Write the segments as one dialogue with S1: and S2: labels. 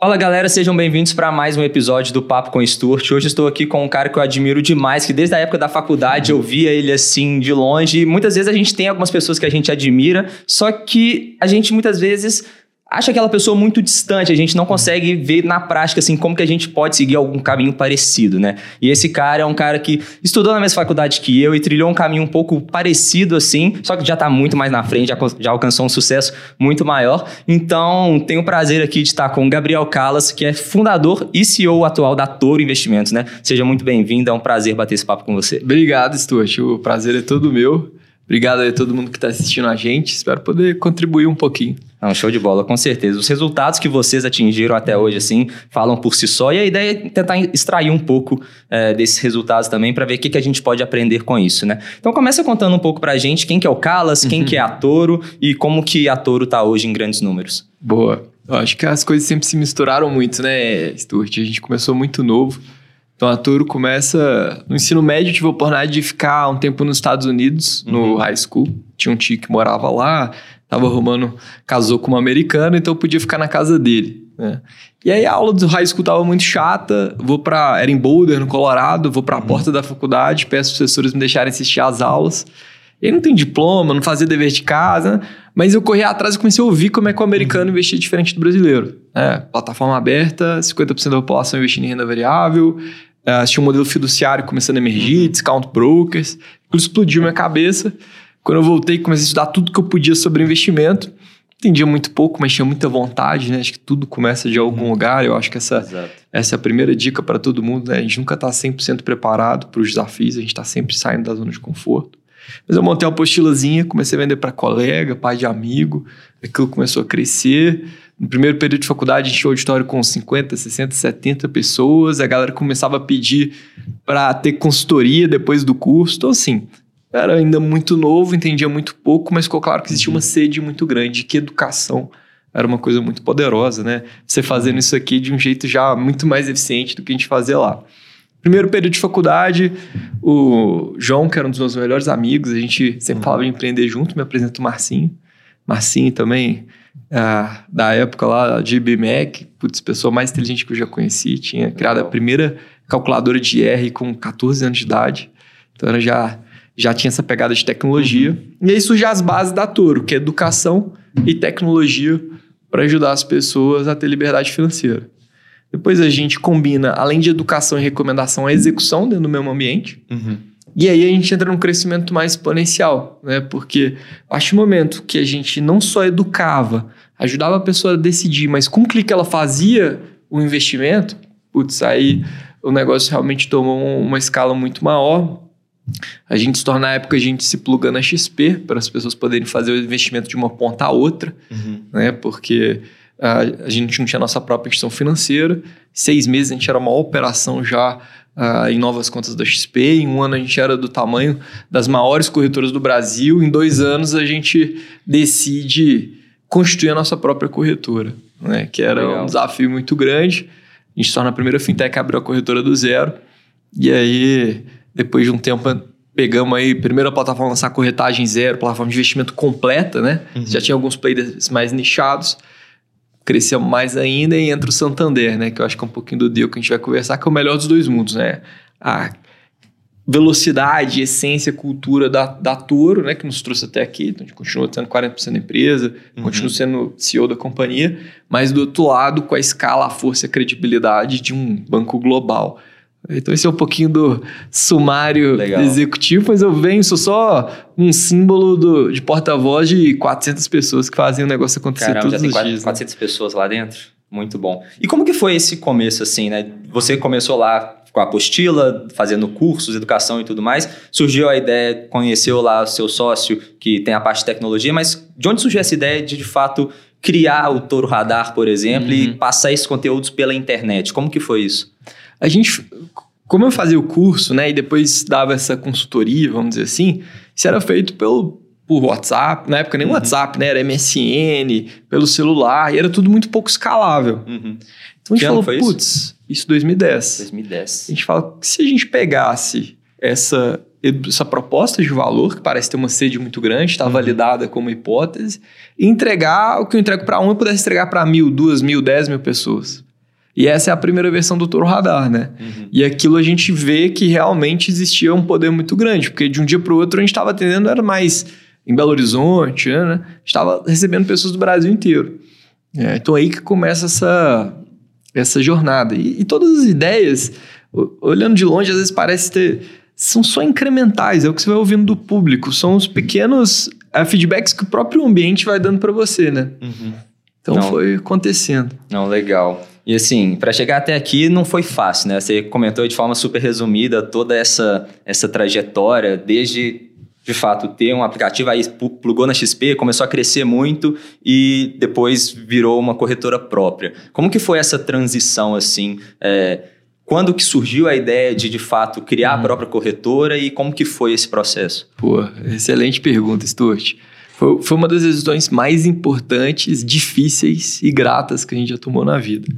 S1: Fala galera, sejam bem-vindos para mais um episódio do Papo com Stuart. Hoje estou aqui com um cara que eu admiro demais, que desde a época da faculdade eu via ele assim de longe. Muitas vezes a gente tem algumas pessoas que a gente admira, só que a gente muitas vezes acha aquela pessoa muito distante, a gente não consegue ver na prática assim como que a gente pode seguir algum caminho parecido, né? E esse cara é um cara que estudou na mesma faculdade que eu e trilhou um caminho um pouco parecido assim, só que já tá muito mais na frente, já, já alcançou um sucesso muito maior. Então, tenho o prazer aqui de estar com o Gabriel Calas, que é fundador e CEO atual da Toro Investimentos, né? Seja muito bem-vindo, é um prazer bater esse papo com você.
S2: Obrigado, Stuart. O prazer é todo meu. Obrigado a todo mundo que está assistindo a gente. Espero poder contribuir um pouquinho.
S1: Não, show de bola, com certeza. Os resultados que vocês atingiram até hoje, assim, falam por si só. E a ideia é tentar extrair um pouco é, desses resultados também para ver o que, que a gente pode aprender com isso, né? Então começa contando um pouco para a gente quem que é o Calas, quem uhum. que é a Toro e como que a Toro está hoje em grandes números.
S2: Boa. Eu acho que as coisas sempre se misturaram muito, né, Stuart? A gente começou muito novo. Então a Toro começa no ensino médio, tive a oportunidade de ficar um tempo nos Estados Unidos, no uhum. high school. Tinha um tio que morava lá, tava arrumando, casou com uma americana, então eu podia ficar na casa dele. Né? E aí a aula do high school tava muito chata, vou para era em Boulder, no Colorado, vou para a uhum. porta da faculdade, peço os professores me deixarem assistir às aulas. Eu não tenho diploma, não fazia dever de casa, mas eu corri atrás e comecei a ouvir como é que o americano uhum. investia diferente do brasileiro. É, plataforma aberta, 50% da população investindo em renda variável, Uh, tinha um modelo fiduciário começando a emergir, uhum. discount brokers. Aquilo explodiu minha cabeça. Quando eu voltei, comecei a estudar tudo que eu podia sobre investimento. Entendia muito pouco, mas tinha muita vontade, né? Acho que tudo começa de algum uhum. lugar. Eu acho que essa, essa é a primeira dica para todo mundo, né? A gente nunca está 100% preparado para os desafios, a gente está sempre saindo da zona de conforto. Mas eu montei uma apostilazinha, comecei a vender para colega, pai de amigo, aquilo começou a crescer. No primeiro período de faculdade, a gente tinha auditório com 50, 60, 70 pessoas. A galera começava a pedir para ter consultoria depois do curso. Então, assim, era ainda muito novo, entendia muito pouco, mas ficou claro que existia uma sede muito grande, que educação era uma coisa muito poderosa, né? Você fazendo isso aqui de um jeito já muito mais eficiente do que a gente fazia lá. Primeiro período de faculdade, o João, que era um dos meus melhores amigos, a gente sempre uhum. falava em empreender junto, me apresenta o Marcinho. Marcinho também, ah, da época lá de BMAC, putz, pessoa mais inteligente que eu já conheci, tinha criado a primeira calculadora de R com 14 anos de idade. Então ela já, já tinha essa pegada de tecnologia. Uhum. E aí surgem as bases da Toro, que é educação e tecnologia para ajudar as pessoas a ter liberdade financeira. Depois a gente combina, além de educação e recomendação, a execução dentro do mesmo ambiente. Uhum. E aí a gente entra num crescimento mais exponencial, né? Porque a partir do momento que a gente não só educava, ajudava a pessoa a decidir, mas com o clique ela fazia o investimento, putz, aí o negócio realmente tomou uma escala muito maior. A gente se torna, na época, a gente se pluga na XP para as pessoas poderem fazer o investimento de uma ponta a outra, uhum. né? Porque a, a gente não tinha nossa própria instituição financeira. Seis meses a gente era uma operação já Uh, em novas contas da XP. Em um ano a gente era do tamanho das maiores corretoras do Brasil. Em dois anos a gente decide constituir a nossa própria corretora, né? que era Legal. um desafio muito grande. A gente se torna a primeira fintech a abrir a corretora do zero. E aí, depois de um tempo, pegamos aí, primeiro a plataforma lançar corretagem zero, plataforma de investimento completa, né? Uhum. Já tinha alguns players mais nichados crescemos mais ainda e entra o Santander, né? Que eu acho que é um pouquinho do deal que a gente vai conversar, que é o melhor dos dois mundos, né? A velocidade, essência, cultura da, da Toro, né? Que nos trouxe até aqui. Então, a gente continua sendo 40% da empresa, uhum. continua sendo CEO da companhia, mas do outro lado, com a escala, a força e a credibilidade de um banco global. Então esse é um pouquinho do sumário Legal. executivo, mas eu venho, sou só um símbolo do, de porta-voz de 400 pessoas que fazem o negócio acontecer Caramba, todos já tem
S1: os 400
S2: dias.
S1: 400 né? pessoas lá dentro? Muito bom. E como que foi esse começo, assim, né? Você começou lá com a apostila, fazendo cursos, educação e tudo mais. Surgiu a ideia, conheceu lá o seu sócio que tem a parte de tecnologia, mas de onde surgiu essa ideia de, de fato, criar o Toro Radar, por exemplo, uhum. e passar esses conteúdos pela internet? Como que foi isso?
S2: A gente, como eu fazia o curso, né, e depois dava essa consultoria, vamos dizer assim, isso era feito pelo por WhatsApp, na época nem uhum. WhatsApp, né, era MSN, pelo celular, e era tudo muito pouco escalável. Uhum. Então a gente falou, putz, isso 2010.
S1: 2010.
S2: A gente fala, se a gente pegasse essa essa proposta de valor, que parece ter uma sede muito grande, está uhum. validada como hipótese, e entregar o que eu entrego para um, eu pudesse entregar para mil, duas mil, dez mil pessoas. E essa é a primeira versão do Toro Radar, né? Uhum. E aquilo a gente vê que realmente existia um poder muito grande, porque de um dia para o outro a gente estava atendendo, era mais em Belo Horizonte, né? Estava recebendo pessoas do Brasil inteiro. É, então aí que começa essa, essa jornada. E, e, todas as ideias, olhando de longe, às vezes parece ter. São só incrementais, é o que você vai ouvindo do público, são os pequenos é, feedbacks que o próprio ambiente vai dando para você, né? Uhum. Então Não. foi acontecendo.
S1: Não, legal. E assim, para chegar até aqui não foi fácil, né? Você comentou de forma super resumida toda essa, essa trajetória, desde de fato ter um aplicativo, aí plugou na XP, começou a crescer muito e depois virou uma corretora própria. Como que foi essa transição assim? É, quando que surgiu a ideia de de fato criar uhum. a própria corretora e como que foi esse processo?
S2: Pô, excelente pergunta, Stuart. Foi, foi uma das decisões mais importantes, difíceis e gratas que a gente já tomou na vida.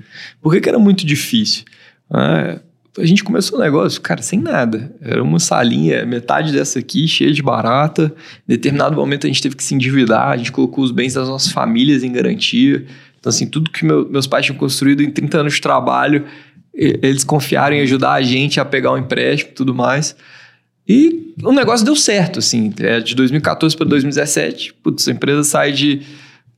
S2: Por que, que era muito difícil? Ah, a gente começou o negócio, cara, sem nada. Era uma salinha, metade dessa aqui, cheia de barata. Em determinado momento a gente teve que se endividar, a gente colocou os bens das nossas famílias em garantia. Então, assim, tudo que meu, meus pais tinham construído em 30 anos de trabalho, eles confiaram em ajudar a gente a pegar um empréstimo e tudo mais. E o negócio deu certo, assim. É, de 2014 para 2017, putz, a empresa sai de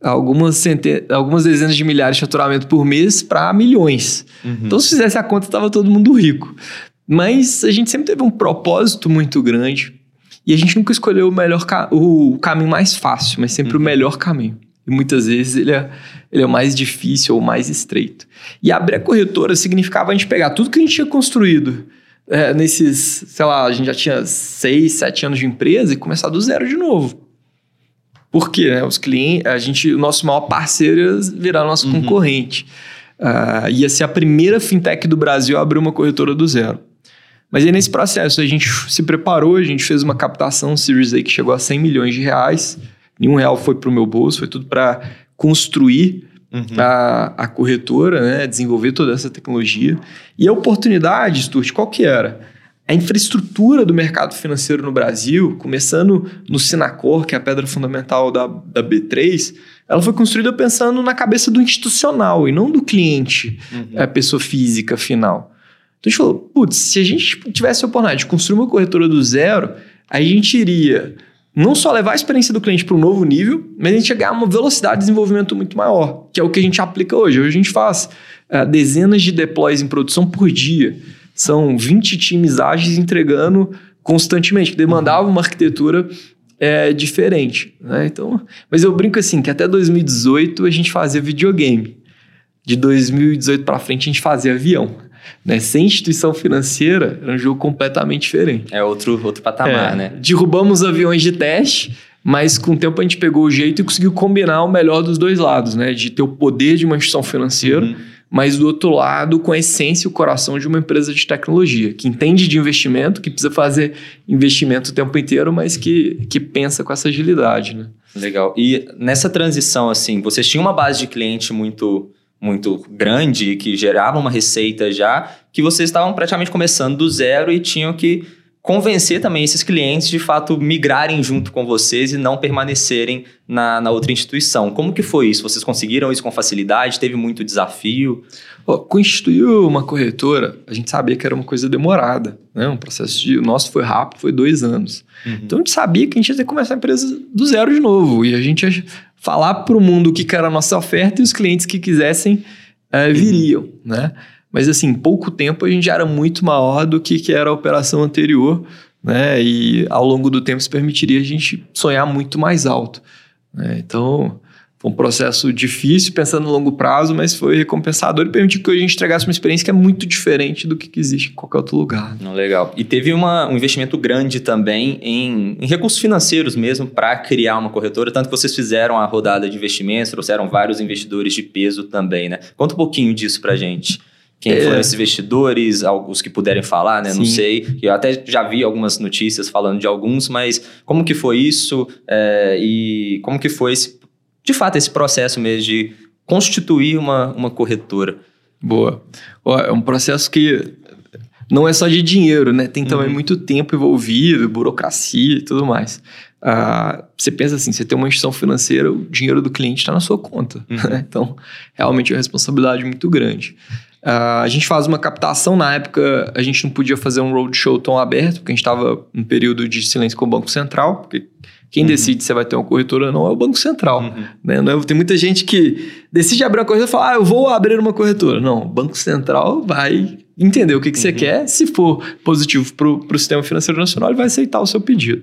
S2: algumas, centenas, algumas dezenas de milhares de faturamento por mês para milhões. Uhum. Então, se fizesse a conta, estava todo mundo rico. Mas a gente sempre teve um propósito muito grande e a gente nunca escolheu o melhor o caminho mais fácil, mas sempre uhum. o melhor caminho. E muitas vezes ele é, ele é o mais difícil ou mais estreito. E abrir a corretora significava a gente pegar tudo que a gente tinha construído é, nesses, sei lá, a gente já tinha seis, sete anos de empresa e começar do zero de novo. Por quê? Né? Os clientes, a gente, o nosso maior parceiro ia virar nosso uhum. concorrente. Uh, ia ser a primeira fintech do Brasil a abrir uma corretora do zero. Mas aí nesse processo a gente se preparou, a gente fez uma captação Series A que chegou a 100 milhões de reais. Nenhum real foi para o meu bolso, foi tudo para construir uhum. a, a corretora, né, desenvolver toda essa tecnologia. E a oportunidade, Stuart, qual que era? A infraestrutura do mercado financeiro no Brasil, começando no Sinacor, que é a pedra fundamental da, da B3, ela foi construída pensando na cabeça do institucional e não do cliente, uhum. a pessoa física final. Então a gente falou, putz, se a gente tivesse a oportunidade de construir uma corretora do zero, a gente iria não só levar a experiência do cliente para um novo nível, mas a gente ganhar uma velocidade de desenvolvimento muito maior, que é o que a gente aplica hoje. Hoje a gente faz uh, dezenas de deploys em produção por dia. São 20 times ágeis entregando constantemente, que demandava uma arquitetura é, diferente. Né? Então, mas eu brinco assim, que até 2018 a gente fazia videogame. De 2018 para frente a gente fazia avião. Né? Sem instituição financeira, era um jogo completamente diferente.
S1: É outro, outro patamar, é, né?
S2: Derrubamos aviões de teste, mas com o tempo a gente pegou o jeito e conseguiu combinar o melhor dos dois lados, né? De ter o poder de uma instituição financeira, uhum. mas do outro lado, com a essência e o coração de uma empresa de tecnologia, que entende de investimento, que precisa fazer investimento o tempo inteiro, mas que, que pensa com essa agilidade, né?
S1: Legal. E nessa transição, assim, vocês tinham uma base de cliente muito muito grande que gerava uma receita já, que vocês estavam praticamente começando do zero e tinham que convencer também esses clientes de fato migrarem junto com vocês e não permanecerem na, na outra instituição. Como que foi isso? Vocês conseguiram isso com facilidade? Teve muito desafio?
S2: constituir uma corretora, a gente sabia que era uma coisa demorada, né? Um processo de, o nosso foi rápido, foi dois anos. Uhum. Então a gente sabia que a gente ia ter que começar a empresa do zero de novo e a gente falar para o mundo o que, era a nossa oferta e os clientes que quisessem uh, viriam, né? Mas assim, em pouco tempo a gente já era muito maior do que, que era a operação anterior, né? E ao longo do tempo isso permitiria a gente sonhar muito mais alto. Né? Então, foi um processo difícil, pensando no longo prazo, mas foi recompensador e permitiu que a gente entregasse uma experiência que é muito diferente do que existe em qualquer outro lugar.
S1: Legal. E teve uma, um investimento grande também em, em recursos financeiros mesmo para criar uma corretora, tanto que vocês fizeram a rodada de investimentos, trouxeram vários investidores de peso também, né? Conta um pouquinho disso para gente. Quem é. foram esses investidores, alguns que puderem falar, né? Sim. Não sei. Eu até já vi algumas notícias falando de alguns, mas como que foi isso é, e como que foi esse de fato, esse processo mesmo de constituir uma, uma corretora.
S2: Boa. Ó, é um processo que não é só de dinheiro, né? Tem também uhum. muito tempo envolvido, burocracia e tudo mais. Uh, você pensa assim, você tem uma instituição financeira, o dinheiro do cliente está na sua conta.
S1: Uhum.
S2: Né? Então, realmente é uma responsabilidade muito grande. Uh, a gente faz uma captação, na época a gente não podia fazer um roadshow tão aberto, porque a gente estava em período de silêncio com o Banco Central, porque quem
S1: Uhum.
S2: decide se vai ter uma corretora ou não é o Banco Central.
S1: Uhum.
S2: né? Não é- tem muita gente que decide abrir uma corretora e fala, ah, eu vou abrir uma corretora. Não, o Banco Central vai entender o que, que você
S1: Uhum.
S2: quer. Se for positivo para o sistema financeiro nacional, ele vai aceitar o seu pedido.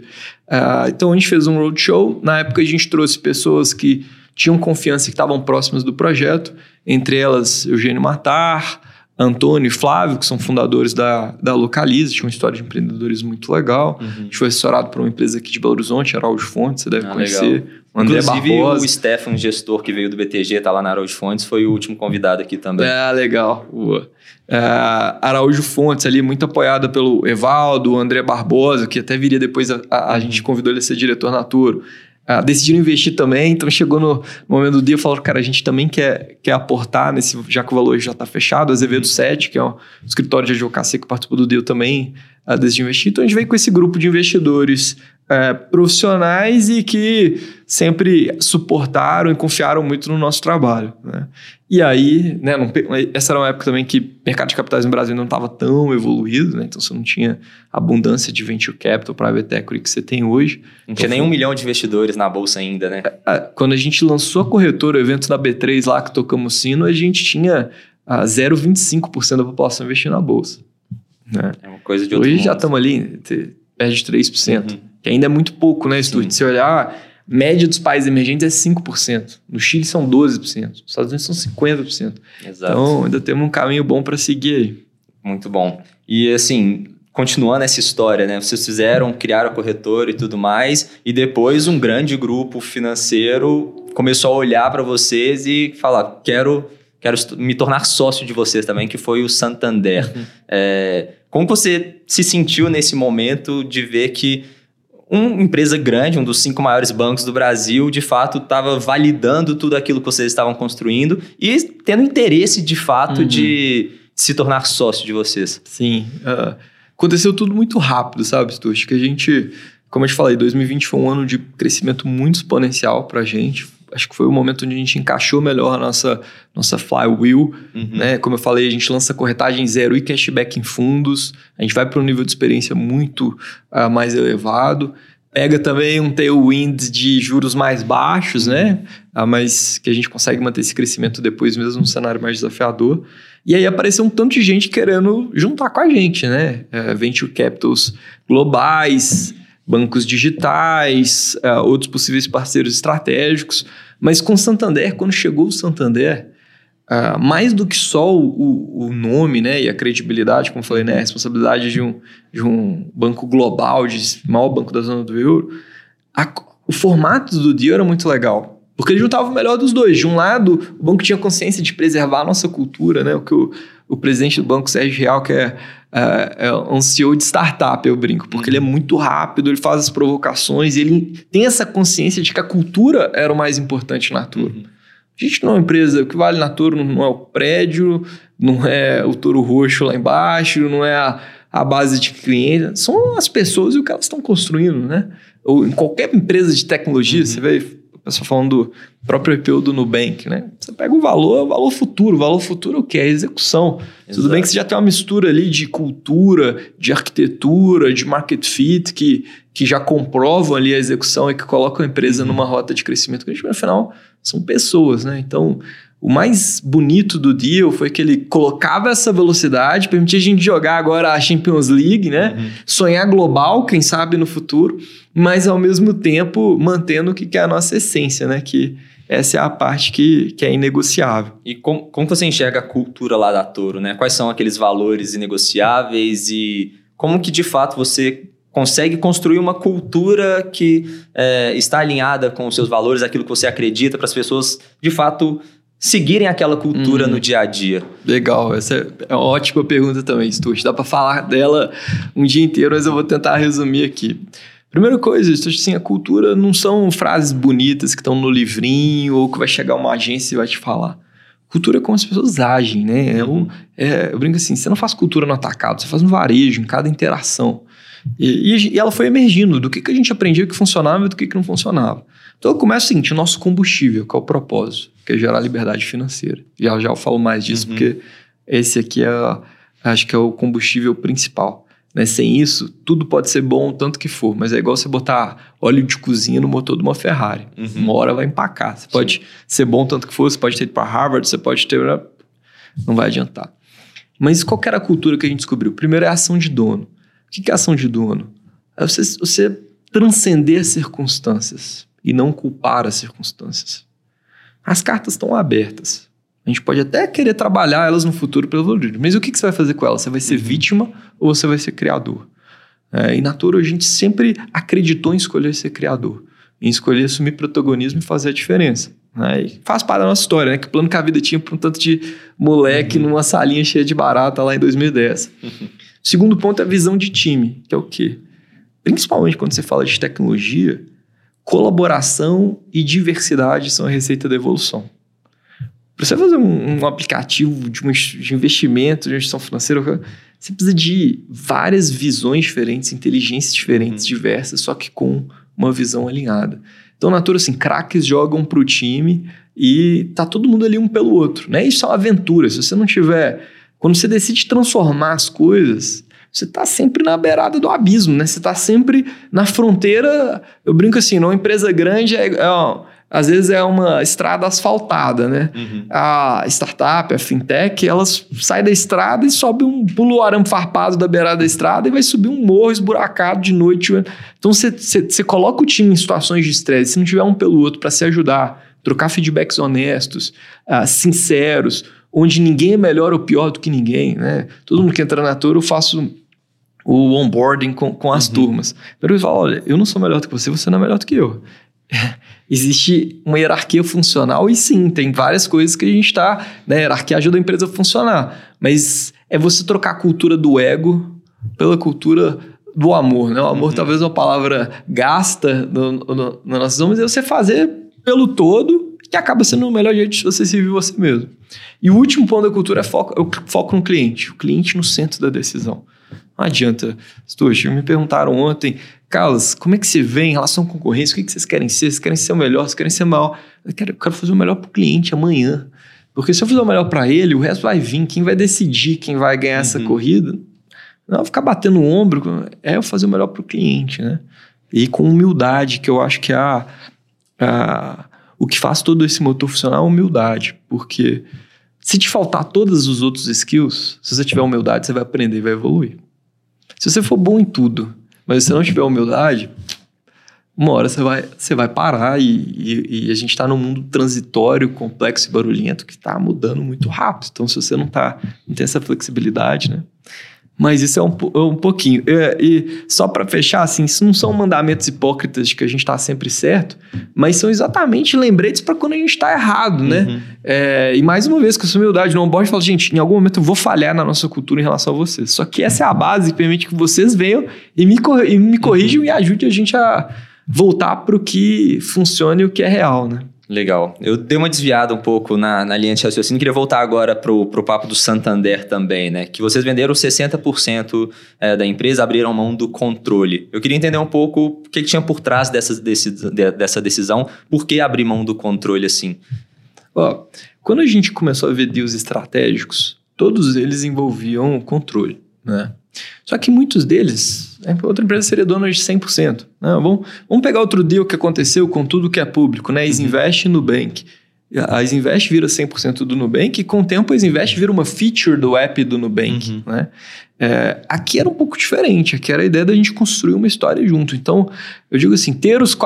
S2: Ah, então a gente fez um roadshow. Na época a gente trouxe pessoas que tinham confiança e que estavam próximas do projeto, entre elas Eugênio Matar, Antônio e Flávio, que são fundadores da, da Localize, tinha uma história de empreendedorismo muito legal. A
S1: Uhum.
S2: gente foi assessorado por uma empresa aqui de Belo Horizonte, Araújo Fontes, você deve
S1: Ah,
S2: conhecer.
S1: legal.
S2: O André
S1: Inclusive,
S2: Barbosa.
S1: o Stefan, gestor que veio do BTG, tá lá na Araújo Fontes, foi o último convidado aqui também.
S2: É, legal. É, Araújo Fontes ali, muito apoiada pelo Evaldo, o André Barbosa, que até viria depois, a, a- a gente convidou ele a ser diretor na Turo. Ah, decidiram investir também, então chegou no, no momento do dia e falou, cara, a gente também quer, quer aportar nesse, já que o valor já está fechado, Azevedo 7, que é um escritório de advocacia que participou do deal também, ah, decidiu investir. Então a gente veio com esse grupo de investidores eh, profissionais e que sempre suportaram e confiaram muito no nosso trabalho. Né? E aí, né, não essa era uma época também que o mercado de capitais no Brasil não estava tão evoluído, né? então você não tinha abundância de venture capital, private equity que você tem hoje.
S1: Não tinha nem um milhão de investidores na bolsa ainda, né?
S2: Ah, Quando a gente lançou a corretora, o evento da B3 lá que tocamos sino, a gente tinha ah, 0,25% da população investindo na bolsa. Né?
S1: É uma coisa de outro
S2: Hoje já
S1: mundo.
S2: estamos ali, te- perto de 3%.
S1: Uhum.
S2: Que ainda é muito pouco, né, Stuart? Se olhar, a média dos países emergentes é 5%. No Chile são 12%. Nos Estados Unidos são 50%.
S1: Exato.
S2: Então, ainda temos um caminho bom para seguir aí.
S1: Muito bom. E assim, continuando essa história, né? Vocês fizeram, criaram a corretora e tudo mais, e depois um grande grupo financeiro começou a olhar para vocês e falar: quero, quero me tornar sócio de vocês também, que foi o Santander. É, como você se sentiu nesse momento de ver que uma empresa grande, um dos cinco maiores bancos do Brasil, de fato estava validando tudo aquilo que vocês estavam construindo e tendo interesse de fato
S2: Uhum.
S1: de se tornar sócio de vocês.
S2: Sim. ah, aconteceu tudo muito rápido, sabe, Stuart? Que a gente, como eu te falei, 2020 foi um ano de crescimento muito exponencial para a gente. Acho que foi o momento onde a gente encaixou melhor a nossa, nossa flywheel.
S1: Uhum.
S2: né? Como eu falei, a gente lança corretagem zero e cashback em fundos. A gente vai para um nível de experiência muito ah, mais elevado. Pega também um tailwind de juros mais baixos, né? Ah, mas que a gente consegue manter esse crescimento depois, mesmo num cenário mais desafiador. E aí apareceu um tanto de gente querendo juntar com a gente, né? Eh, venture capitals globais, bancos digitais, ah, outros possíveis parceiros estratégicos. Mas com o Santander, quando chegou o Santander, ah, mais do que só o, o- o nome né, e a credibilidade, como eu falei, né, a responsabilidade de um, de um banco global, de maior banco da zona do euro, a- o formato do deal era muito legal. Porque ele juntava o melhor dos dois. De um lado, o banco tinha consciência de preservar a nossa cultura, né? O que o, o presidente do banco, Sérgio Real, que é, é, é um CEO de startup, eu brinco. Porque ele é muito rápido, ele faz as provocações, ele tem essa consciência de que a cultura era o mais importante na Turo.
S1: Uhum.
S2: A gente não é uma empresa, o que vale na Toro não é o prédio, não é o touro roxo lá embaixo, não é a, a base de clientes, são as pessoas e o que elas estão construindo, né? Ou em qualquer empresa de tecnologia,
S1: Uhum.
S2: você vê pessoal falando do próprio IPO do Nubank, né? Você pega o valor, o valor futuro. O valor futuro é o quê? É a execução. Tudo
S1: Exato.
S2: bem que você já tem uma mistura ali de cultura, de arquitetura, de market fit, que, que já comprovam ali a execução e que colocam a empresa numa rota de crescimento grande, mas afinal são pessoas, né? Então, o mais bonito do deal foi que ele colocava essa velocidade, permitia a gente jogar agora a Champions League, né?
S1: Uhum.
S2: Sonhar global, quem sabe no futuro, mas ao mesmo tempo mantendo o que que é a nossa essência, né? Que essa é a parte que, que é inegociável.
S1: E como, como você enxerga a cultura lá da Toro, né? Quais são aqueles valores inegociáveis e como que de fato você consegue construir uma cultura que é, está alinhada com os seus valores, aquilo que você acredita, para as pessoas de fato seguirem aquela cultura
S2: Uhum.
S1: no dia a dia.
S2: Legal, essa é uma ótima pergunta também, Stuart. Dá para falar dela um dia inteiro, mas eu vou tentar resumir aqui. Primeira coisa, Stuart, assim, a cultura não são frases bonitas que estão no livrinho ou que vai chegar uma agência e vai te falar. Cultura é como as pessoas agem, né? É um- é, eu brinco assim, você não faz cultura no atacado, você faz no varejo, em cada interação. E, e, e, ela foi emergindo do que, que a gente aprendia que funcionava e do que, que não funcionava. Então começa o seguinte: o nosso combustível, que é o propósito, que é gerar liberdade financeira. Já já eu falo mais disso, uhum. porque esse aqui é, acho que é o combustível principal. Né? Sem isso, tudo pode ser bom tanto que for, mas é igual você botar óleo de cozinha no motor de uma Ferrari. Uhum. Uma hora vai empacar. Você Sim. pode ser bom tanto que for, você pode ter ido para Harvard, você pode ter. Não vai adiantar. Mas qual era a cultura que a gente descobriu? Primeiro é a ação de dono. O que é ação de dono? É você, você transcender as circunstâncias e não culpar as circunstâncias. As cartas estão abertas. A gente pode até querer trabalhar elas no futuro pelo valor, mas o que, que você vai fazer com elas? Você vai ser uhum. vítima ou você vai ser criador? É, e na Toro a gente sempre acreditou em escolher ser criador, em escolher assumir protagonismo e fazer a diferença. Né? E faz parte da nossa história, né? Que plano que a vida tinha para um tanto de moleque uhum. numa salinha cheia de barata lá em 2010. Uhum. Segundo ponto é a visão de time, que é o quê? Principalmente quando você fala de tecnologia, colaboração e diversidade são a receita da evolução. Para você fazer um, um aplicativo de, um, de investimento, de gestão financeira, você precisa de várias visões diferentes, inteligências diferentes, uhum. diversas, só que com uma visão alinhada. Então, natura, assim, craques jogam para o time e tá todo mundo ali um pelo outro, né? Isso é uma aventura. Se você não tiver... Quando você decide transformar as coisas, você está sempre na beirada do abismo, né? Você está sempre na fronteira. Eu brinco assim, numa empresa grande, é, é, às vezes é uma estrada asfaltada, né? Uhum. A startup, a fintech, elas saem da estrada e sobe um pulo o arame farpado da beirada da estrada e vai subir um morro esburacado de noite. Então você, coloca o time em situações de estresse, se não tiver um pelo outro para se ajudar, trocar feedbacks honestos, uh, sinceros, onde ninguém é melhor ou pior do que ninguém, né? Todo mundo que entra na tour, eu faço o onboarding com, com as uhum. turmas. Primeiro eu falo, olha, eu não sou melhor do que você, você não é melhor do que eu. Existe uma hierarquia funcional e sim, tem várias coisas que a gente está... Né, a hierarquia ajuda a empresa a funcionar, mas é você trocar a cultura do ego pela cultura do amor, né? O amor uhum. talvez é uma palavra gasta no, no, no nossos homens, é você fazer pelo todo que acaba sendo o melhor jeito de você se viver você mesmo. E o último ponto da cultura é foco, é o foco no cliente, o cliente no centro da decisão. Não adianta. Stuart, me perguntaram ontem, Carlos, como é que você vê em relação à concorrência? O que, que vocês querem ser? Vocês querem ser o melhor? Vocês querem ser mal? Eu quero, eu quero fazer o melhor para o cliente amanhã. Porque se eu fizer o melhor para ele, o resto vai vir. Quem vai decidir quem vai ganhar uhum. essa corrida? Não ficar batendo o ombro, é eu fazer o melhor para o cliente, né? E com humildade, que eu acho que é a, a, o que faz todo esse motor funcionar é a humildade. Porque se te faltar todos os outros skills, se você tiver humildade, você vai aprender e vai evoluir. Se você for bom em tudo, mas você não tiver humildade, uma hora você vai, você vai parar e, e, e a gente está num mundo transitório, complexo e barulhento que está mudando muito rápido. Então, se você não, tá, não tem essa flexibilidade, né? Mas isso é um, um pouquinho. É, e só para fechar, assim, isso não são mandamentos hipócritas de que a gente está sempre certo, mas são exatamente lembretes para quando a gente está errado, né? Uhum. É, e mais uma vez, com essa humildade no onboard, falo, gente, em algum momento eu vou falhar na nossa cultura em relação a vocês. Só que essa é a base que permite que vocês venham e me, e me corrijam uhum. e ajudem a gente a voltar para o que funciona e o que é real, né?
S1: Legal. Eu dei uma desviada um pouco na, na linha de raciocínio. Queria voltar agora para o papo do Santander também, né? Que vocês venderam 60% é, da empresa, abriram mão do controle. Eu queria entender um pouco o que, que tinha por trás dessa, desse, dessa decisão, por que abrir mão do controle assim?
S2: Ó, quando a gente começou a ver deals estratégicos, todos eles envolviam controle, né? Só que muitos deles, né, outra empresa seria dona de 100%. Né? Vamos, vamos pegar outro deal que aconteceu com tudo que é público, né? Isinvest uhum. e Nubank. A Isinvest vira 100% do Nubank e com o tempo a Isinvest vira uma feature do app do Nubank, uhum. né? É, aqui era um pouco diferente, aqui era a ideia da gente construir uma história junto. Então, eu digo assim, ter os...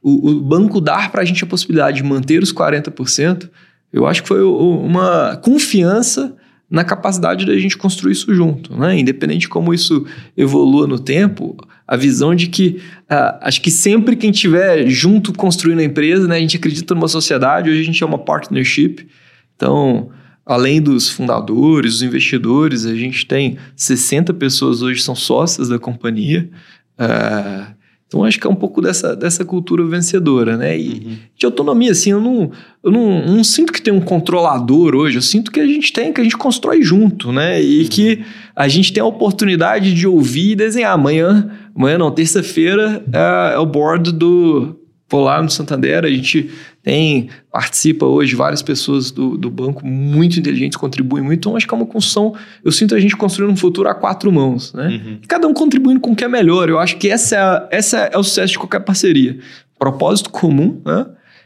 S2: O, o banco dar para a gente a possibilidade de manter os 40%, eu acho que foi uma confiança na capacidade da gente construir isso junto, né? Independente de como isso evolua no tempo, a visão de que uh, acho que sempre quem estiver junto construindo a empresa, né? A gente acredita numa sociedade, hoje a gente é uma partnership, então além dos fundadores, dos investidores, a gente tem 60 pessoas hoje são sócias da companhia. Uh, Então, acho que é um pouco dessa, dessa cultura vencedora, né? E uhum. de autonomia, assim, eu, não, eu não, não, sinto que tem um controlador hoje, eu sinto que a gente tem, que a gente constrói junto, né? E uhum. que a gente tem a oportunidade de ouvir e desenhar. Amanhã, amanhã não, terça-feira é, é o board do Polar no Santander, a gente tem, participa hoje várias pessoas do, do banco muito inteligentes, contribuem muito. Então, acho que é uma construção. Eu sinto a gente construindo um futuro a quatro mãos, né? Uhum. Cada um contribuindo com o que é melhor. Eu acho que essa é, a, essa é o sucesso de qualquer parceria. Propósito comum, né?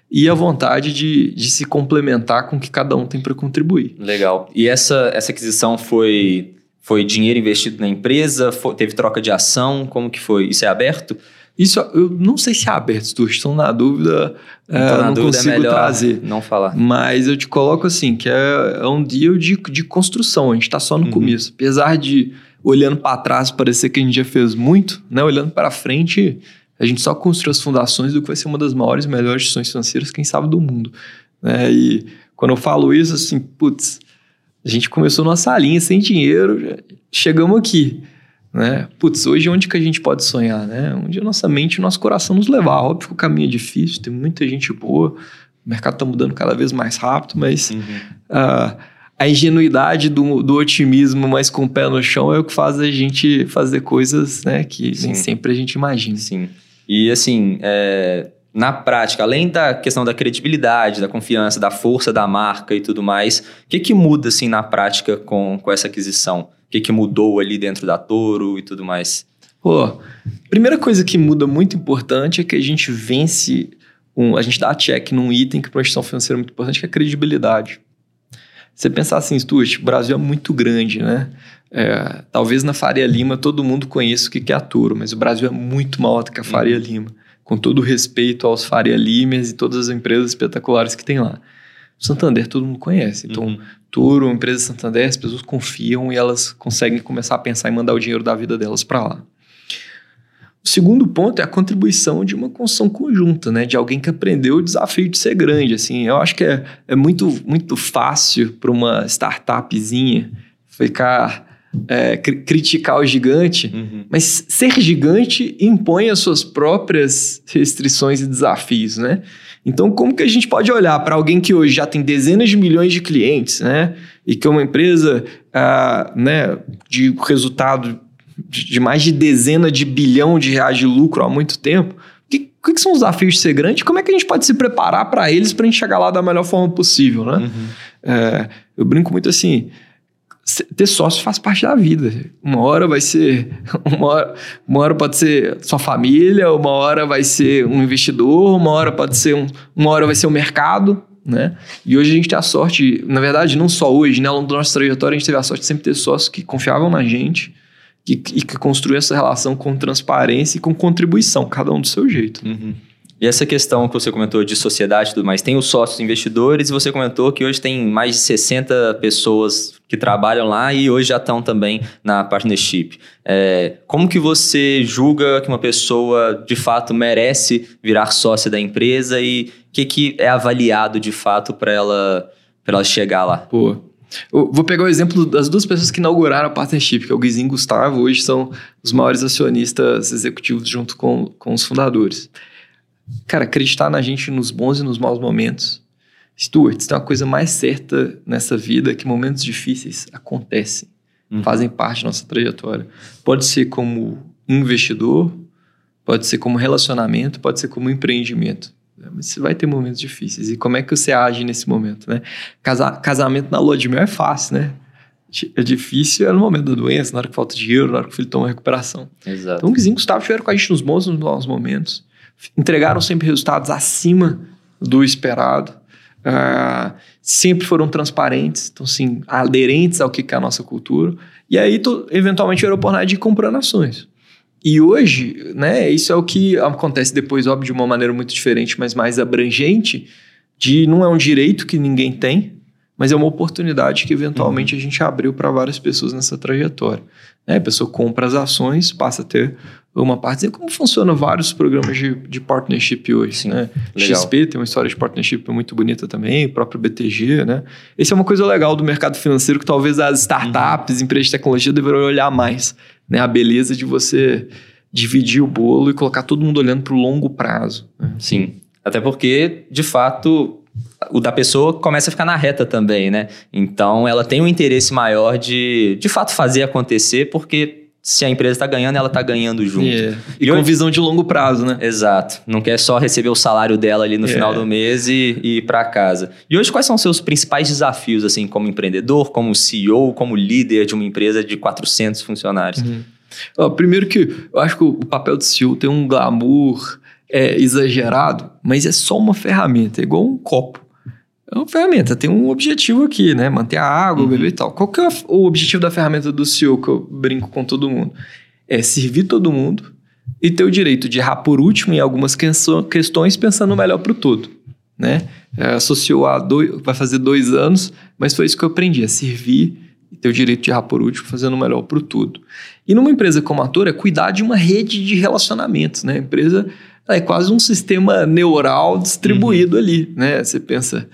S2: E a vontade de, de se complementar com o que cada um tem para contribuir.
S1: Legal. E essa, essa aquisição foi, foi dinheiro investido na empresa? Foi, teve troca de ação? Como que foi? Isso é aberto?
S2: Isso eu não sei se é aberto, Estou estão na dúvida,
S1: então, é, na
S2: não
S1: dúvida
S2: consigo
S1: é
S2: trazer.
S1: Não falar.
S2: Mas eu te coloco assim, que é, é um deal de, de construção, a gente está só no uhum. começo. Apesar de, olhando para trás, parecer que a gente já fez muito, né? olhando para frente, a gente só construiu as fundações do que vai ser uma das maiores e melhores instituições financeiras, quem sabe, do mundo. Né? E quando eu falo isso, assim, putz, a gente começou numa salinha sem dinheiro, chegamos aqui. Né? Putz, hoje onde que a gente pode sonhar, né? Onde a nossa mente e o nosso coração nos levar. Óbvio que o caminho é difícil, tem muita gente boa, o mercado está mudando cada vez mais rápido, mas uhum. uh, a ingenuidade do, do, otimismo, mas com o pé no chão, é o que faz a gente fazer coisas né, que Sim. nem sempre a gente imagina.
S1: Sim. E assim, é, na prática, além da questão da credibilidade, da confiança, da força da marca e tudo mais, o que, que muda assim na prática com, com essa aquisição? Que, que mudou ali dentro da Toro e tudo mais?
S2: Pô, primeira coisa que muda muito importante é que a gente vence, um, a gente dá check num item que para uma instituição financeira é muito importante, que é a credibilidade. Você pensar assim, Stuart, o Brasil é muito grande, né? É, talvez na Faria Lima todo mundo conheça o que é a Toro, mas o Brasil é muito maior do que a Faria uhum. Lima. Com todo o respeito aos Faria Limas e todas as empresas espetaculares que tem lá. Santander todo mundo conhece. Então, uhum. Turo, empresa Santander, as pessoas confiam e elas conseguem começar a pensar em mandar o dinheiro da vida delas para lá. O segundo ponto é a contribuição de uma construção conjunta, né? De alguém que aprendeu o desafio de ser grande. Assim, eu acho que é, é muito, muito fácil para uma startupzinha ficar é, criticar o gigante, uhum. mas ser gigante impõe as suas próprias restrições e desafios, né? Então, como que a gente pode olhar para alguém que hoje já tem dezenas de milhões de clientes, né? E que é uma empresa ah, né, de resultado de mais de dezena de bilhão de reais de lucro há muito tempo? O que, que, são os desafios de ser grande? Como é que a gente pode se preparar para eles para a gente chegar lá da melhor forma possível, né? Uhum. É, eu brinco muito assim ter sócio faz parte da vida. Uma hora vai ser. Uma hora, uma hora pode ser sua família, uma hora vai ser um investidor, uma hora pode ser um. Uma hora vai ser o um mercado. Né? E hoje a gente tem a sorte, na verdade, não só hoje, né? Ao longo da nossa trajetória, a gente teve a sorte de sempre ter sócios que confiavam na gente que, e que construíam essa relação com transparência e com contribuição, cada um do seu jeito.
S1: Uhum. E essa questão que você comentou de sociedade e tudo mais, tem os sócios investidores e você comentou que hoje tem mais de 60 pessoas que trabalham lá e hoje já estão também na partnership. É, como que você julga que uma pessoa de fato merece virar sócia da empresa e o que, que é avaliado de fato para ela, ela chegar lá?
S2: Pô, eu vou pegar o exemplo das duas pessoas que inauguraram a partnership, que é o Guizinho e o Gustavo, hoje são os maiores acionistas executivos junto com, com os fundadores. Cara, acreditar na gente nos bons e nos maus momentos. Stuart, tem uma coisa mais certa nessa vida que momentos difíceis acontecem, uhum. fazem parte da nossa trajetória. Pode ser como investidor, pode ser como relacionamento, pode ser como empreendimento. Mas você vai ter momentos difíceis. E como é que você age nesse momento, né? Casa, casamento na lua de mel é fácil, né? É difícil é no momento da doença, na hora que falta dinheiro, na hora que o filho toma recuperação.
S1: Exato.
S2: Então, o Guizinho e Gustavo estiveram com a gente nos bons e nos maus momentos entregaram sempre resultados acima do esperado, uh, sempre foram transparentes, então, sim, aderentes ao que é a nossa cultura, e aí, tu, eventualmente, a oportunidade de ir comprando ações. E hoje, né, isso é o que acontece depois, óbvio, de uma maneira muito diferente, mas mais abrangente, de não é um direito que ninguém tem, mas é uma oportunidade que eventualmente uhum. a gente abriu para várias pessoas nessa trajetória. Né? A pessoa compra as ações, passa a ter uma parte. Como funcionam vários programas de, de partnership hoje, Sim, né? XP tem uma história de partnership muito bonita também, o próprio BTG, né? Esse é uma coisa legal do mercado financeiro que talvez as startups, uhum. empresas de tecnologia deveriam olhar mais, né? A beleza de você dividir o bolo e colocar todo mundo olhando para o longo prazo. Né?
S1: Sim. Até porque, de fato, o da pessoa começa a ficar na reta também, né? Então ela tem um interesse maior de, de fato, fazer acontecer, porque se a empresa está ganhando, ela está ganhando junto.
S2: Yeah. E, e, com hoje... visão de longo prazo, né?
S1: Exato. Não quer só receber o salário dela ali no yeah. final do mês e, e ir para casa. E hoje, quais são os seus principais desafios, assim, como empreendedor, como CEO, como líder de uma empresa de 400 funcionários?
S2: Uhum. Ó, primeiro que eu acho que o papel de CEO tem um glamour é, exagerado, mas é só uma ferramenta, é igual um copo. É uma ferramenta, tem um objetivo aqui, né? Manter a água, uhum. beber e tal. Qual que é o objetivo da ferramenta do CEO que eu brinco com todo mundo? É servir todo mundo e ter o direito de errar por último em algumas questões pensando melhor para o todo, né? É, associou a dois, vai fazer dois anos, mas foi isso que eu aprendi, é servir e ter o direito de errar por último fazendo melhor para o todo. E numa empresa como a Tor é cuidar de uma rede de relacionamentos, né? A empresa é quase um sistema neural distribuído uhum. ali, né? Você pensa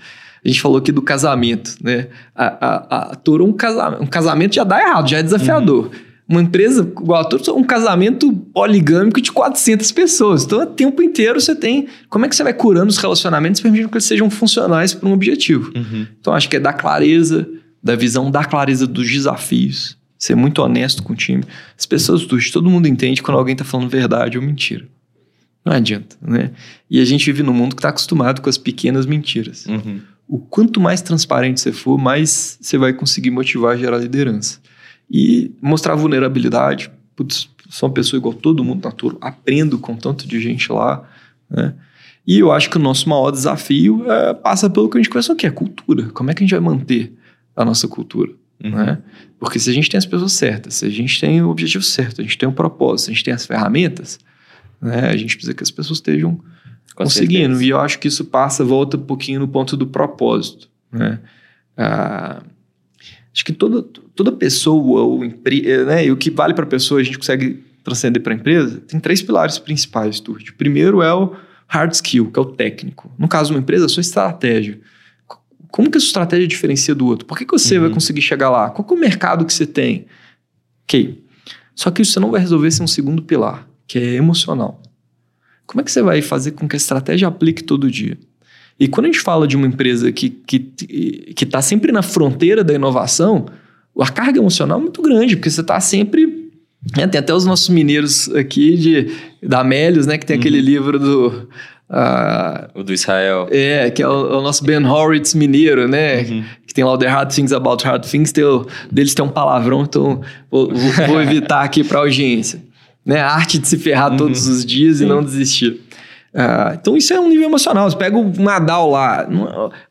S2: a gente falou aqui do casamento, né? A, a, a Toro, um casamento, um casamento já dá errado, já é desafiador. Uhum. Uma empresa igual a Toro, um casamento poligâmico de 400 pessoas. Então, o tempo inteiro você tem... Como é que você vai curando os relacionamentos permitindo que eles sejam funcionais para um objetivo? Uhum. Então, acho que é dar clareza, da visão, dar clareza dos desafios. Ser muito honesto com o time. As pessoas, todo mundo entende quando alguém está falando verdade ou mentira. Não adianta, né? E a gente vive num mundo que está acostumado com as pequenas mentiras. Uhum o quanto mais transparente você for, mais você vai conseguir motivar e gerar liderança. E mostrar vulnerabilidade. Putz, sou uma pessoa igual todo mundo na turma, aprendo com tanto de gente lá, né? E eu acho que o nosso maior desafio é, passa pelo que a gente conversou aqui, é cultura. Como é que a gente vai manter a nossa cultura? Uhum. Né? Porque se a gente tem as pessoas certas, se a gente tem o objetivo certo, a gente tem um propósito, se a gente tem as ferramentas, né? a gente precisa que as pessoas estejam com conseguindo. Certeza. E eu acho que isso passa, volta um pouquinho no ponto do propósito. Né? Ah, acho que toda, toda pessoa, ou empre, né, e o que vale para a pessoa, a gente consegue transcender para a empresa, tem três pilares principais, Turt. O primeiro é o hard skill, que é o técnico. No caso de uma empresa, a sua estratégia. Como que a sua estratégia diferencia do outro? Por que, que você uhum. vai conseguir chegar lá? Qual é o mercado que você tem? Ok. Só que isso você não vai resolver sem um segundo pilar, que é emocional. Como é que você vai fazer com que a estratégia aplique todo dia? E quando a gente fala de uma empresa que está que, que tá sempre na fronteira da inovação, a carga emocional é muito grande, porque você está sempre. Né, tem até os nossos mineiros aqui de, da Amélios, né? Que tem uhum. aquele livro do.
S1: Uh, o do Israel.
S2: É, que é o, é o nosso Ben Horowitz mineiro, né? Uhum. Que tem lá o The Hard Things About Hard Things. Tem o, deles tem um palavrão, então vou, vou evitar aqui para a audiência né? A arte de se ferrar uhum. todos os dias Sim. e não desistir. Uh, então isso é um nível emocional. Você pega o Nadal lá.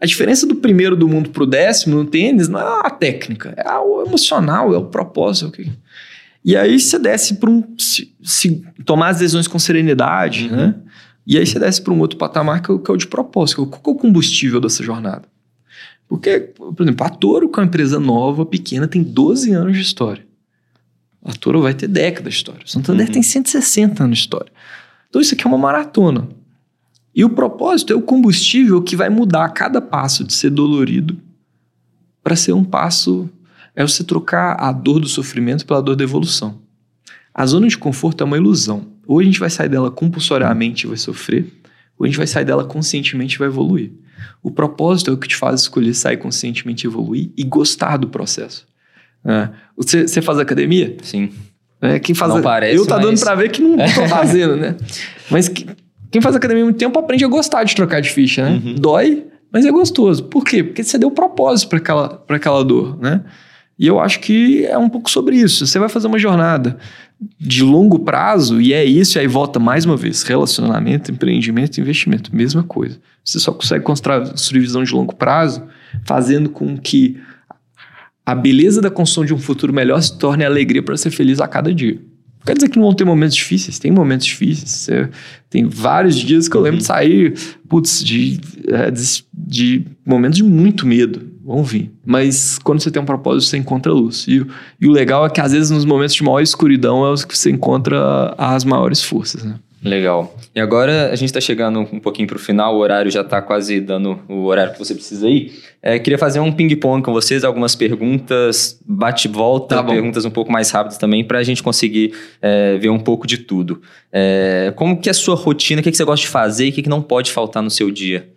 S2: A diferença do primeiro do mundo pro décimo no tênis não é a técnica, é o emocional, é o propósito. Okay? E aí você desce para um. Se, se, tomar as decisões com serenidade, uhum. né? E aí você desce para um outro patamar que é, o, que é o de propósito. Qual é o combustível dessa jornada? Porque, por exemplo, a Toro, que é uma empresa nova, pequena, tem 12 anos de história. A Toro vai ter décadas de história. O Santander uhum. tem 160 anos de história. Então isso aqui é uma maratona. E o propósito é o combustível que vai mudar cada passo de ser dolorido para ser um passo. É você trocar a dor do sofrimento pela dor da evolução. A zona de conforto é uma ilusão. Ou a gente vai sair dela compulsoriamente e vai sofrer, ou a gente vai sair dela conscientemente e vai evoluir. O propósito é o que te faz escolher sair conscientemente e evoluir e gostar do processo. É. Você, você faz academia?
S1: Sim.
S2: É, quem faz
S1: não a... parece,
S2: Eu tá mas... dando pra ver que não tô fazendo, né? Mas que... quem faz academia há muito tempo aprende a gostar de trocar de ficha, né? Uhum. Dói, mas é gostoso. Por quê? Porque você deu propósito para aquela, pra aquela dor, né? E eu acho que é um pouco sobre isso. Você vai fazer uma jornada de longo prazo e é isso, e aí volta mais uma vez: relacionamento, empreendimento, investimento, mesma coisa. Você só consegue construir visão de longo prazo fazendo com que a beleza da construção de um futuro melhor se torne alegria para ser feliz a cada dia. Quer dizer que não vão ter momentos difíceis, tem momentos difíceis. tem vários dias que eu lembro de uhum. sair, putz, de, é, de, de, momentos de muito medo. Vão vir. Mas quando você tem um propósito, você encontra luz. E, e o legal é que às vezes nos momentos de maior escuridão é os que você encontra as maiores forças, né?
S1: Legal. E agora a gente está chegando um pouquinho para o final, o horário já está quase dando o horário que você precisa ir. É, queria fazer um ping-pong com vocês, algumas perguntas, bate-volta,
S2: Tá
S1: perguntas um pouco mais rápidas também, para a gente conseguir é, ver um pouco de tudo. É, como que é a sua rotina, o que, que você gosta de fazer e o que, que não pode faltar no seu dia?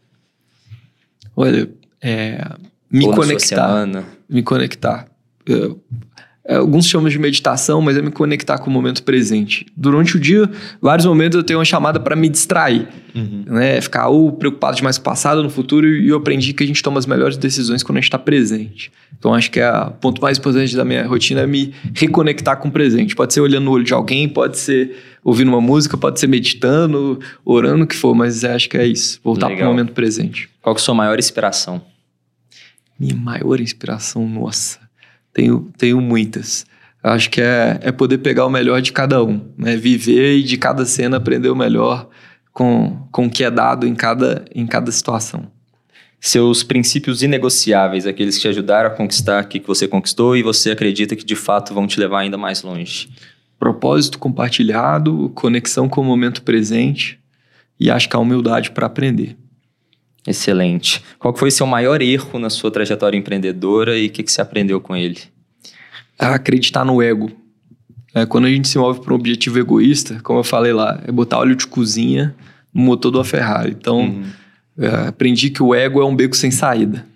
S2: Olha, é, me
S1: Ou
S2: conectar. Me conectar. Eu- alguns chamam de meditação, mas é me conectar com o momento presente. Durante o dia, vários momentos eu tenho uma chamada para me distrair. Né? Ficar ou preocupado demais com o passado ou no futuro, e eu aprendi que a gente toma as melhores decisões quando a gente está presente. Então acho que é o ponto mais importante da minha rotina é me reconectar com o presente. Pode ser olhando no olho de alguém, pode ser ouvindo uma música, pode ser meditando, orando, o que for, mas acho que é isso. Voltar para o momento presente.
S1: Qual que é a sua maior inspiração?
S2: Minha maior inspiração, nossa, tenho, tenho muitas. Acho que é, é poder pegar o melhor de cada um, né? Viver e de cada cena aprender o melhor com, com o que é dado em cada, em cada situação.
S1: Seus princípios inegociáveis, aqueles que te ajudaram a conquistar o que que você conquistou e você acredita que de fato vão te levar ainda mais longe.
S2: Propósito compartilhado, conexão com o momento presente e acho que a humildade para aprender.
S1: Excelente. Qual foi seu maior erro na sua trajetória empreendedora e o que, que você aprendeu com ele?
S2: a acreditar no ego. É, quando a gente se move para um objetivo egoísta, como eu falei lá, é botar óleo de cozinha no motor da Ferrari. Então,
S1: Uhum.
S2: é, aprendi que o ego é um beco sem saída.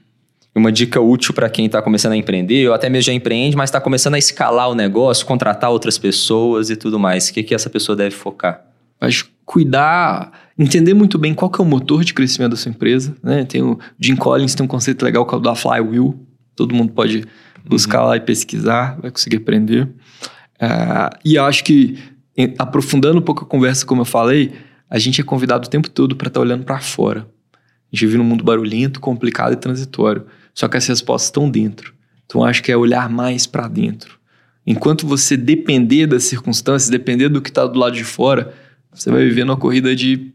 S1: Uma dica útil para quem está começando a empreender, ou até mesmo já empreende, mas está começando a escalar o negócio, contratar outras pessoas e tudo mais. O que, que essa pessoa deve focar?
S2: Mas cuidar, entender muito bem qual que é o motor de crescimento da sua empresa. Né? Tem o Jim Collins tem um conceito legal que é o da flywheel. Todo mundo pode buscar lá e pesquisar, vai conseguir aprender. Ah, e acho que, em- aprofundando um pouco a conversa, como eu falei, a gente é convidado o tempo todo para estar olhando para fora. A gente vive num mundo barulhento, complicado e transitório. Só que as respostas estão dentro. Então acho que é olhar mais para dentro. Enquanto você depender das circunstâncias, depender do que está do lado de fora, você vai viver numa corrida de,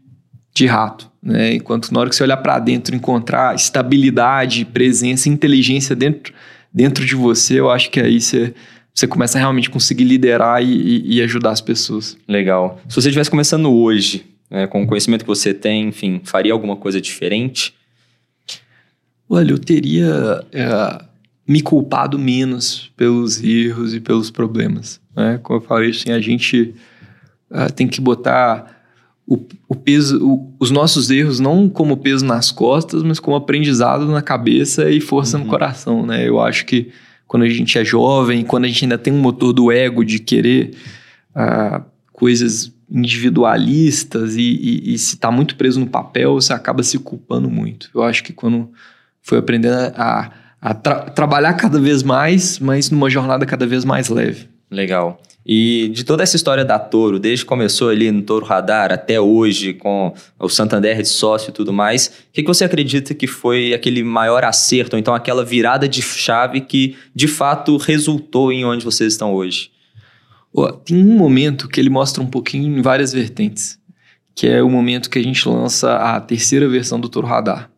S2: de rato. Né? Enquanto na hora que você olhar para dentro, encontrar estabilidade, presença, inteligência dentro, dentro de você, eu acho que aí você, você começa a realmente conseguir liderar e, e- e ajudar as pessoas.
S1: Legal. Se você estivesse começando hoje, né, com o conhecimento que você tem, enfim, faria alguma coisa diferente?
S2: Olha, eu teria é, me culpado menos pelos erros e pelos problemas. Né? Como eu falei, assim, a gente ah, tem que botar o, o peso, o- os nossos erros não como peso nas costas, mas como aprendizado na cabeça e força
S1: Uhum.
S2: no coração. Né? Eu acho que quando a gente é jovem, quando a gente ainda tem um motor do ego de querer ah, coisas individualistas e, e- e se está muito preso no papel, você acaba se culpando muito. Eu acho que quando foi aprendendo a, a tra- trabalhar cada vez mais, mas numa jornada cada vez mais leve.
S1: Legal. E de toda essa história da Toro, desde que começou ali no Toro Radar até hoje, com o Santander de sócio e tudo mais, o que, que você acredita que foi aquele maior acerto, ou então aquela virada de chave que de fato resultou em onde vocês estão hoje?
S2: Ó, tem um momento que ele mostra um pouquinho em várias vertentes, que é o momento que a gente lança a terceira versão do Toro Radar.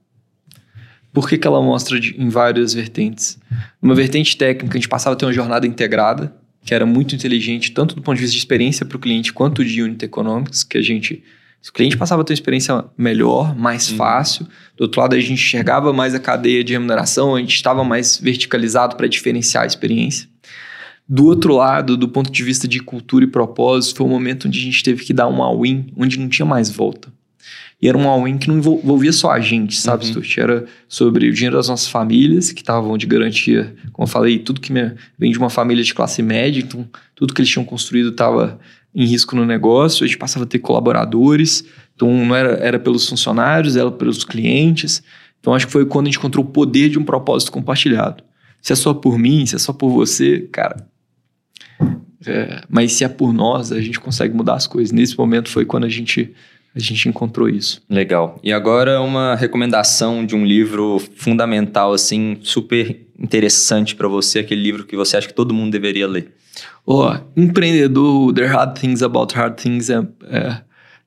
S2: Por que, que ela mostra de- em várias vertentes? Uma vertente técnica, a gente passava a ter uma jornada integrada, que era muito inteligente, tanto do ponto de vista de experiência para o cliente, quanto de unit economics, que a gente... O cliente passava a ter uma experiência melhor, mais
S1: Uhum.
S2: fácil. Do outro lado, a gente enxergava mais a cadeia de remuneração, a gente estava mais verticalizado para diferenciar a experiência. Do outro lado, do ponto de vista de cultura e propósito, foi um momento onde a gente teve que dar um all-in, onde não tinha mais volta. E era um all-in que não envol- envolvia só a gente, sabe,
S1: Uhum.
S2: Stuart? Era sobre o dinheiro das nossas famílias, que estavam de garantia, como eu falei, tudo que vem de uma família de classe média, então tudo que eles tinham construído estava em risco no negócio, a gente passava a ter colaboradores, então não era, era pelos funcionários, era pelos clientes. Então acho que foi quando a gente encontrou o poder de um propósito compartilhado. Se é só por mim, se é só por você, cara. é, mas se é por nós, a gente consegue mudar as coisas. Nesse momento foi quando a gente, a gente encontrou isso.
S1: Legal. E agora uma recomendação de um livro fundamental, assim, super interessante para você, aquele livro que você acha que todo mundo deveria ler.
S2: Ó, empreendedor, The Hard Things About Hard Things, é, é,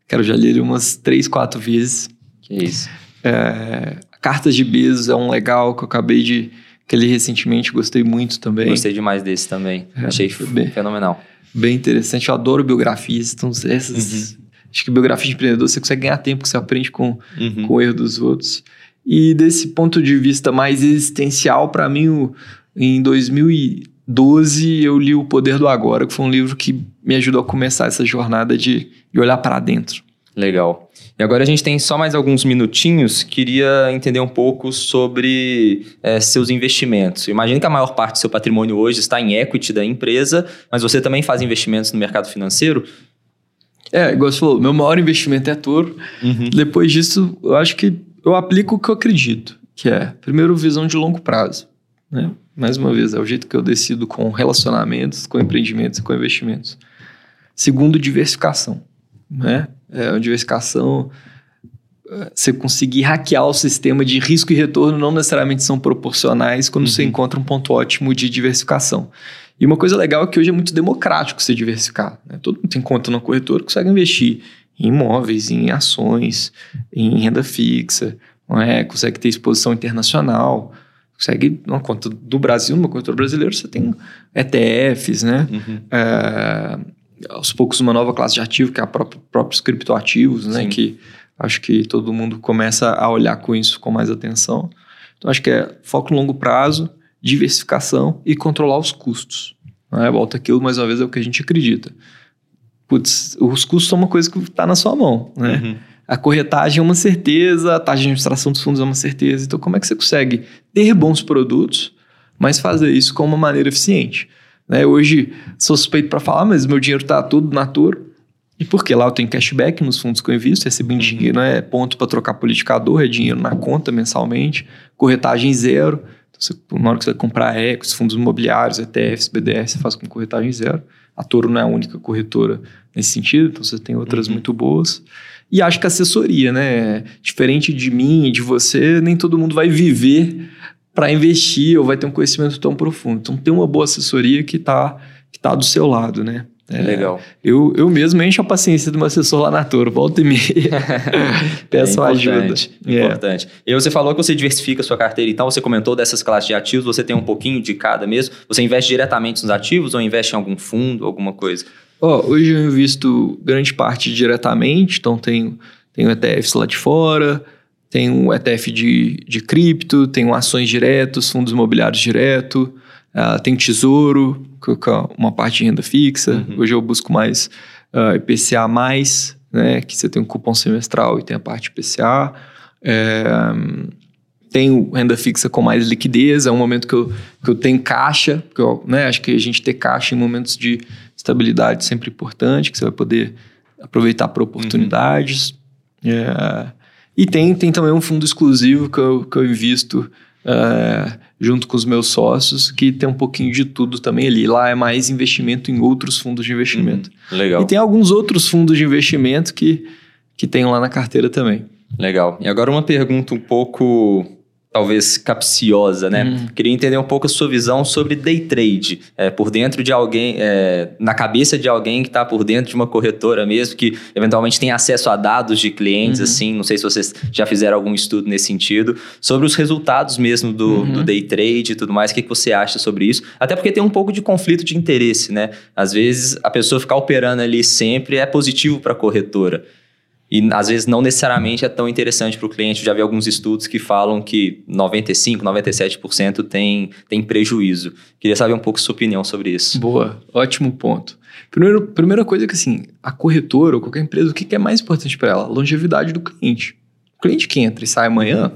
S2: cara, eu já li ele umas três, quatro vezes.
S1: Que isso.
S2: É, Cartas de Bezos é um legal que eu acabei de que eu li recentemente, gostei muito também.
S1: Gostei demais desse também.
S2: É,
S1: Achei
S2: bem.
S1: fenomenal.
S2: Bem interessante. Eu adoro biografias, então essas, Acho que biografia de empreendedor você consegue ganhar tempo, que você aprende com, uhum. com o erro dos outros. E desse ponto de vista mais existencial, para mim, o, em 2012 eu li O Poder do Agora, que foi um livro que me ajudou a começar essa jornada de, de olhar para dentro.
S1: Legal. E agora a gente tem só mais alguns minutinhos. Queria entender um pouco sobre é, seus investimentos. Imagina que a maior parte do seu patrimônio hoje está em equity da empresa, mas você também faz investimentos no mercado financeiro?
S2: É, igual você falou, meu maior investimento é touro. Uhum. Depois disso, eu acho que eu aplico o que eu acredito, que é, primeiro, visão de longo prazo. Né? Mais uma vez, é o jeito que eu decido com relacionamentos, com empreendimentos e com investimentos. Segundo, diversificação. Né? É, a diversificação, é, você conseguir hackear o sistema de risco e retorno não necessariamente são proporcionais quando uhum. você encontra um ponto ótimo de diversificação. E uma coisa legal é que hoje é muito democrático você diversificar. Né? Todo mundo tem conta no corretor, consegue investir em imóveis, em ações, em renda fixa, é? consegue ter exposição internacional, consegue, numa conta do Brasil, numa corretora brasileira, você tem ETFs, né? Uhum. É, aos poucos uma nova classe de ativo, que é a própria, próprios criptoativos, né? Sim. Que acho que todo mundo começa a olhar com isso com mais atenção. Então, acho que é foco no longo prazo, diversificação e controlar os custos. Né? Volta aquilo, mais uma vez, é o que a gente acredita. Putz, os custos são uma coisa que está na sua mão, né? Uhum. A corretagem é uma certeza, a taxa de administração dos fundos é uma certeza. Então, como é que você consegue ter bons produtos, mas fazer isso com uma maneira eficiente? Né? Hoje sou suspeito para falar, mas meu dinheiro está tudo na Toro. E porque lá eu tenho cashback nos fundos que eu invisto, recebo uhum. dinheiro, não é ponto para trocar politicador, é dinheiro na conta mensalmente, corretagem zero. Você, na hora que você vai comprar equity, fundos imobiliários, ETFs, BDRs, você faz com corretagem zero. A Toro não é a única corretora nesse sentido, então você tem outras uhum. muito boas. E acho que assessoria, né? Diferente de mim e de você, nem todo mundo vai viver para investir ou vai ter um conhecimento tão profundo. Então, tem uma boa assessoria que está que tá do seu lado, né?
S1: É, Legal.
S2: Eu, eu mesmo encho a paciência do meu assessor lá na Toro, volta e meia. Peço é ajuda.
S1: Importante. É. E você falou que você diversifica a sua carteira, então você comentou dessas classes de ativos, você tem um pouquinho de cada mesmo. Você investe diretamente nos ativos ou investe em algum fundo, alguma coisa?
S2: Oh, hoje eu invisto grande parte diretamente, então tenho, tenho ETFs lá de fora, um ETF de, de cripto, tem ações diretos, fundos imobiliários direto, uh, tem tesouro, é uma parte de renda fixa. Uhum. Hoje eu busco mais uh, ah, IPCA+, né, que você tem um cupom semestral e tem a parte IPCA. É, tenho renda fixa com mais liquidez, é um momento que eu, que eu tenho caixa, que eu, né, acho que a gente ter caixa em momentos de estabilidade é sempre importante, que você vai poder aproveitar para oportunidades. Uhum. É, e tem, tem também um fundo exclusivo que eu, que eu invisto é, junto com os meus sócios, que tem um pouquinho de tudo também ali. Lá é mais investimento em outros fundos de investimento.
S1: Uhum, legal.
S2: E tem alguns outros fundos de investimento que, que tem lá na carteira também.
S1: Legal. E agora uma pergunta um pouco talvez capciosa, né? Hum. Queria entender um pouco a sua visão sobre day trade, é, por dentro de alguém, é, na cabeça de alguém que está por dentro de uma corretora mesmo, que eventualmente tem acesso a dados de clientes, uhum. assim, não sei se vocês já fizeram algum estudo nesse sentido, sobre os resultados mesmo do, uhum. do day trade e tudo mais, o que, que você acha sobre isso? Até porque tem um pouco de conflito de interesse, né? Às vezes a pessoa ficar operando ali sempre é positivo para a corretora. E às vezes não necessariamente é tão interessante para o cliente. Eu já vi alguns estudos que falam que 95%, 97% tem, tem prejuízo. Queria saber um pouco sua opinião sobre isso.
S2: Boa, ótimo ponto. Primeiro, primeira coisa que assim, a corretora ou qualquer empresa, o que é mais importante para ela? Longevidade do cliente. O cliente que entra e sai amanhã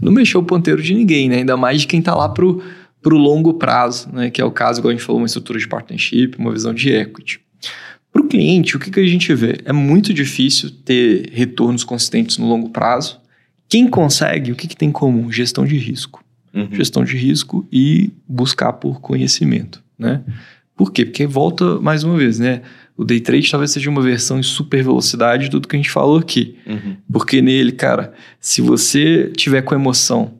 S2: não mexeu o ponteiro de ninguém, né? Ainda mais de quem está lá para o longo prazo, né? Que é o caso, igual a gente falou, uma estrutura de partnership, uma visão de equity. Para o cliente, o que, que a gente vê? É muito difícil ter retornos consistentes no longo prazo. Quem consegue, o que, que tem em comum? Gestão de risco. Uhum. Gestão de risco e buscar por conhecimento, né? Por quê? Porque volta mais uma vez, né? O day trade talvez seja uma versão em super velocidade de tudo que a gente falou aqui. Uhum. Porque nele, cara, se você tiver com emoção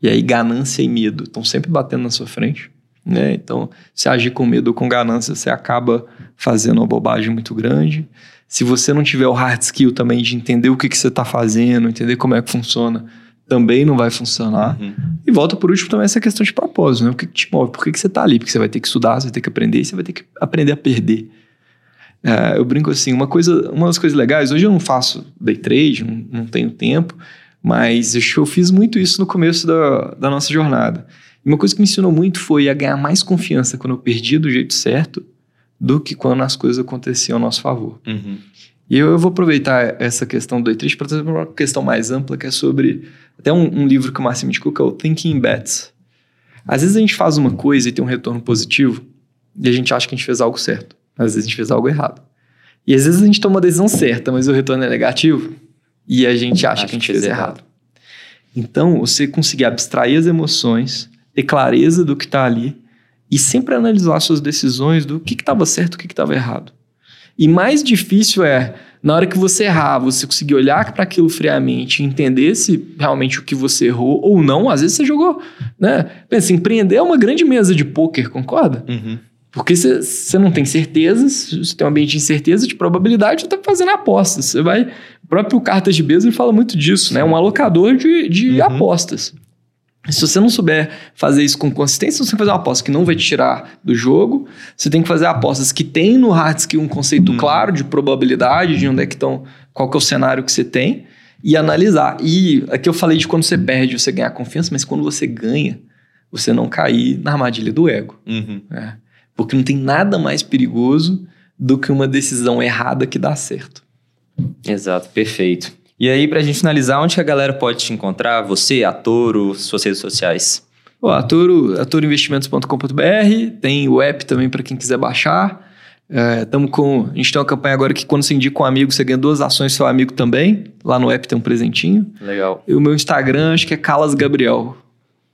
S2: e aí ganância e medo estão sempre batendo na sua frente, né? Então, se agir com medo ou com ganância, você acaba fazendo uma bobagem muito grande. Se você não tiver o hard skill também de entender o que, que você está fazendo, entender como é que funciona, também não vai funcionar. Uhum. E volta por último também essa questão de propósito, né? O que, que te move? Por que, que você está ali? Porque você vai ter que estudar, você vai ter que aprender e você vai ter que aprender a perder. É, eu brinco assim, uma coisa, uma das coisas legais, hoje eu não faço day trade, não, não tenho tempo, mas eu fiz muito isso no começo da, da nossa jornada. E uma coisa que me ensinou muito foi a ganhar mais confiança quando eu perdi do jeito certo do que quando as coisas aconteciam a nosso favor.
S1: Uhum.
S2: E eu, eu, vou aproveitar essa questão do day trade para trazer uma questão mais ampla, que é sobre até um, um livro que o Marcio indicou, que é o Thinking Bets. Às vezes a gente faz uma coisa e tem um retorno positivo e a gente acha que a gente fez algo certo. Às vezes a gente fez algo errado. E às vezes a gente toma a decisão certa, mas o retorno é negativo e a gente acha Acho que a gente fez, fez errado. errado. Então, você conseguir abstrair as emoções, ter clareza do que está ali e sempre analisar suas decisões do que estava certo e o que estava errado. E mais difícil é, na hora que você errar, você conseguir olhar para aquilo friamente e entender se realmente o que você errou ou não. Às vezes você jogou, né? Pensa, empreender é uma grande mesa de pôquer, concorda?
S1: Uhum.
S2: Porque você não tem certezas, você tem um ambiente de incerteza, de probabilidade, você está fazendo apostas. Você vai. O próprio Cartas de Bezos fala muito disso, né? Um alocador de, de uhum. apostas. Se você não souber fazer isso com consistência, você tem que fazer uma aposta que não vai te tirar do jogo. Você tem que fazer apostas que tem no hard skill um conceito uhum. claro de probabilidade, de onde é que estão, qual que é o cenário que você tem, e analisar. E aqui eu falei de quando você perde, você ganhar confiança, mas quando você ganha, você não cair na armadilha do ego.
S1: Uhum.
S2: É. Porque não tem nada mais perigoso do que uma decisão errada que dá certo.
S1: Exato, perfeito. E aí, pra gente finalizar, onde que a galera pode te encontrar? Você, a Toro, suas redes sociais?
S2: Pô, a Toro, atoroinvestimentos.com.br, tem o app também para quem quiser baixar. É, com, a gente tem uma campanha agora que quando você indica um amigo, você ganha duas ações seu amigo também. Lá no app tem um presentinho.
S1: Legal.
S2: E o meu Instagram, acho que é Calas Gabriel.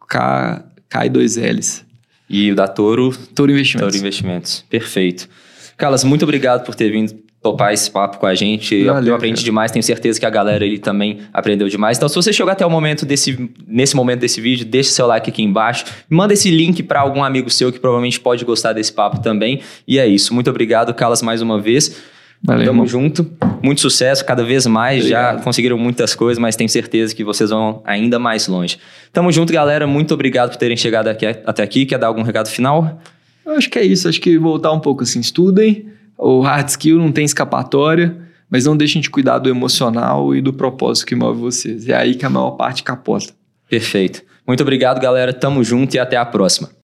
S2: K, K e dois L's.
S1: E o da Toro?
S2: Toro Investimentos.
S1: Toro Investimentos. Perfeito. Carlos, muito obrigado por ter vindo topar esse papo com a gente. Valeu, eu aprendi cara. demais, tenho certeza que a galera ele também aprendeu demais. Então, se você chegou até o momento desse, nesse momento desse vídeo, deixa seu like aqui embaixo. Manda esse link para algum amigo seu que provavelmente pode gostar desse papo também. E é isso. Muito obrigado, Carlos, mais uma vez.
S2: Valeu,
S1: Tamo
S2: irmão.
S1: junto. Muito sucesso, cada vez mais. Obrigado. Já conseguiram muitas coisas, mas tenho certeza que vocês vão ainda mais longe. Tamo junto, galera. Muito obrigado por terem chegado aqui, até aqui. Quer dar algum recado final?
S2: Eu acho que é isso. Acho que voltar um pouco assim. Estudem. O hard skill não tem escapatória, mas não deixem de cuidar do emocional e do propósito que move vocês. É aí que a maior parte capota.
S1: Perfeito. Muito obrigado, galera. Tamo junto e até a próxima.